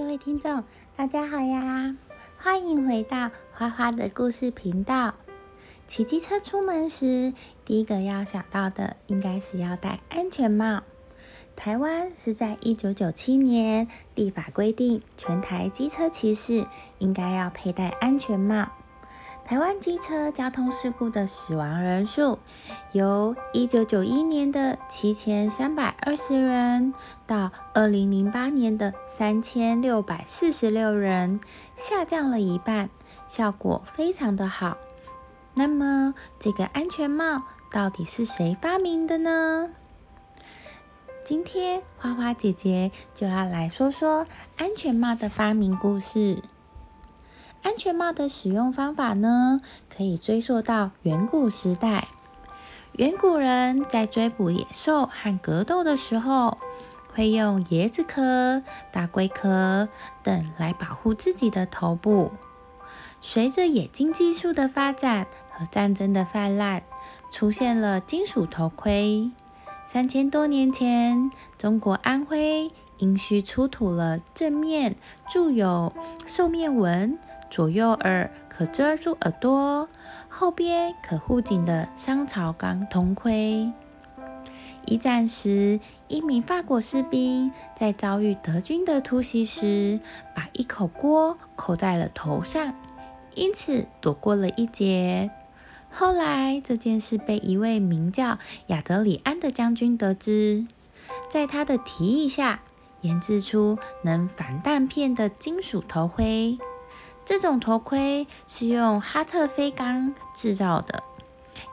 各位听众，大家好呀！欢迎回到花花的故事频道。骑机车出门时，第一个要想到的应该是要戴安全帽。台湾是在一九九七年立法规定，全台机车骑士应该要佩戴安全帽。台湾机车交通事故的死亡人数，由一九九一年的七千三百二十人，到二零零八年的三千六百四十六人，下降了一半，效果非常的好。那么，这个安全帽到底是谁发明的呢？今天花花姐姐就要来说说安全帽的发明故事。安全帽的使用方法呢，可以追溯到远古时代。远古人在追捕野兽和格斗的时候，会用椰子壳、大龟壳等来保护自己的头部。随着冶金技术的发展和战争的泛滥，出现了金属头盔。三千多年前，中国安徽殷墟出土了正面铸有兽面纹。左右耳可遮住耳朵，后边可护颈的商朝钢铜盔。一战时，一名法国士兵在遭遇德军的突袭时，把一口锅扣在了头上，因此躲过了一劫。后来，这件事被一位名叫亚德里安的将军得知，在他的提议下，研制出能防弹片的金属头盔。这种头盔是用哈特菲钢制造的，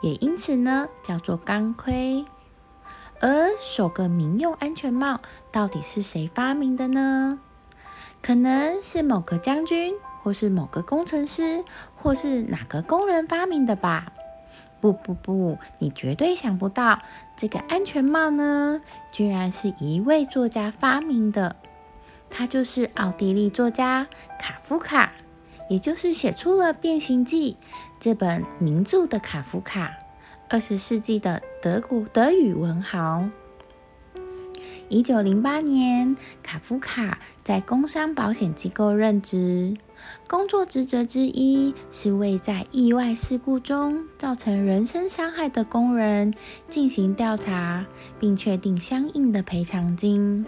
也因此呢叫做钢盔。而首个民用安全帽到底是谁发明的呢？可能是某个将军，或是某个工程师，或是哪个工人发明的吧？不不不，你绝对想不到，这个安全帽呢，居然是一位作家发明的。他就是奥地利作家卡夫卡。也就是写出了《变形记》这本名著的卡夫卡，二十世纪的德国德语文豪。一九零八年，卡夫卡在工商保险机构任职，工作职责之一是为在意外事故中造成人身伤害的工人进行调查，并确定相应的赔偿金。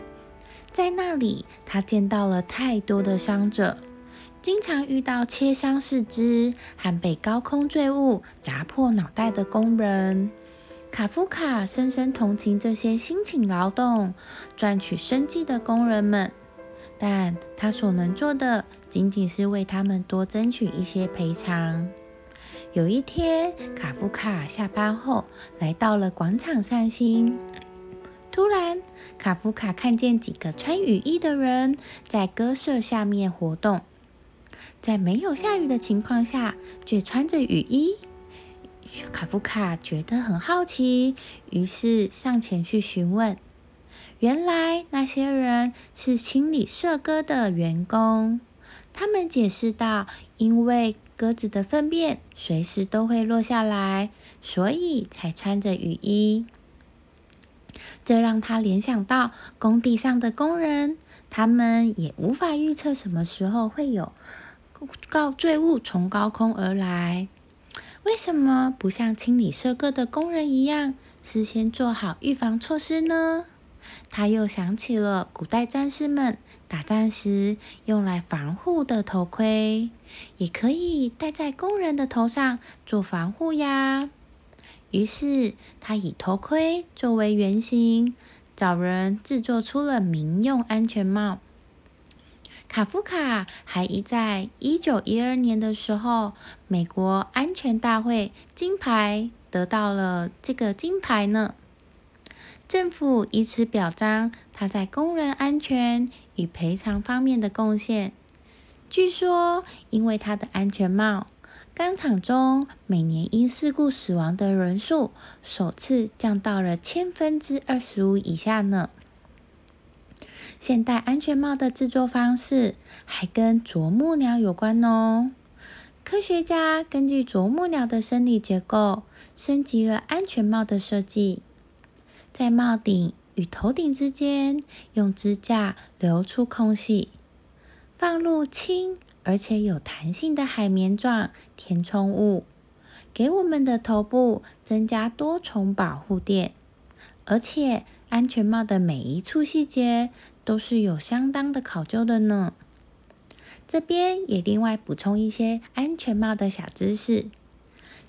在那里，他见到了太多的伤者。经常遇到切伤四肢和被高空坠物砸破脑袋的工人，卡夫卡深深同情这些辛勤劳动、赚取生计的工人们，但他所能做的仅仅是为他们多争取一些赔偿。有一天，卡夫卡下班后来到了广场散心，突然，卡夫卡看见几个穿雨衣的人在鸽舍下面活动。在没有下雨的情况下，却穿着雨衣。卡夫卡觉得很好奇，于是上前去询问。原来那些人是清理舍鸽的员工。他们解释道：“因为鸽子的粪便随时都会落下来，所以才穿着雨衣。”这让他联想到工地上的工人，他们也无法预测什么时候会有。告坠物从高空而来，为什么不像清理舍鸽的工人一样，事先做好预防措施呢？他又想起了古代战士们打仗时用来防护的头盔，也可以戴在工人的头上做防护呀。于是他以头盔作为原型，找人制作出了民用安全帽。卡夫卡还一在一九一二年的时候，美国安全大会金牌得到了这个金牌呢。政府以此表彰他在工人安全与赔偿方面的贡献。据说，因为他的安全帽，钢厂中每年因事故死亡的人数首次降到了千分之二十五以下呢。现代安全帽的制作方式还跟啄木鸟有关哦。科学家根据啄木鸟的生理结构，升级了安全帽的设计。在帽顶与头顶之间用支架留出空隙，放入轻而且有弹性的海绵状填充物，给我们的头部增加多重保护垫。而且，安全帽的每一处细节都是有相当的考究的呢。这边也另外补充一些安全帽的小知识。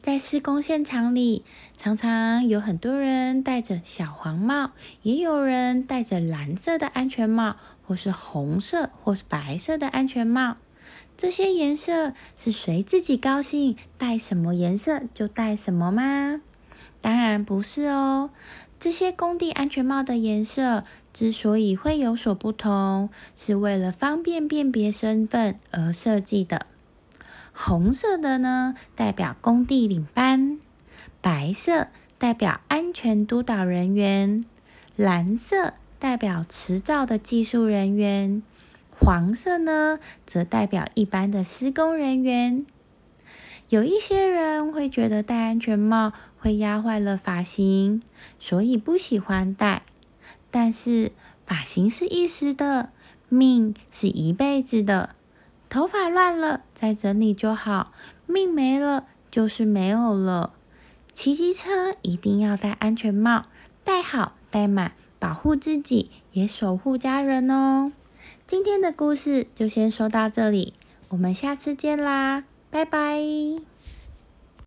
在施工现场里，常常有很多人戴着小黄帽，也有人戴着蓝色的安全帽，或是红色或是白色的安全帽。这些颜色是随自己高兴戴什么颜色就戴什么吗？当然不是哦。这些工地安全帽的颜色之所以会有所不同，是为了方便辨别身份而设计的。红色的呢，代表工地领班；白色代表安全督导人员；蓝色代表持照的技术人员；黄色呢，则代表一般的施工人员。有一些人会觉得戴安全帽会压坏了发型，所以不喜欢戴。但是发型是一时的，命是一辈子的。头发乱了再整理就好，命没了就是没有了。骑机车一定要戴安全帽，戴好戴满，保护自己也守护家人哦。今天的故事就先说到这里，我们下次见啦，拜拜。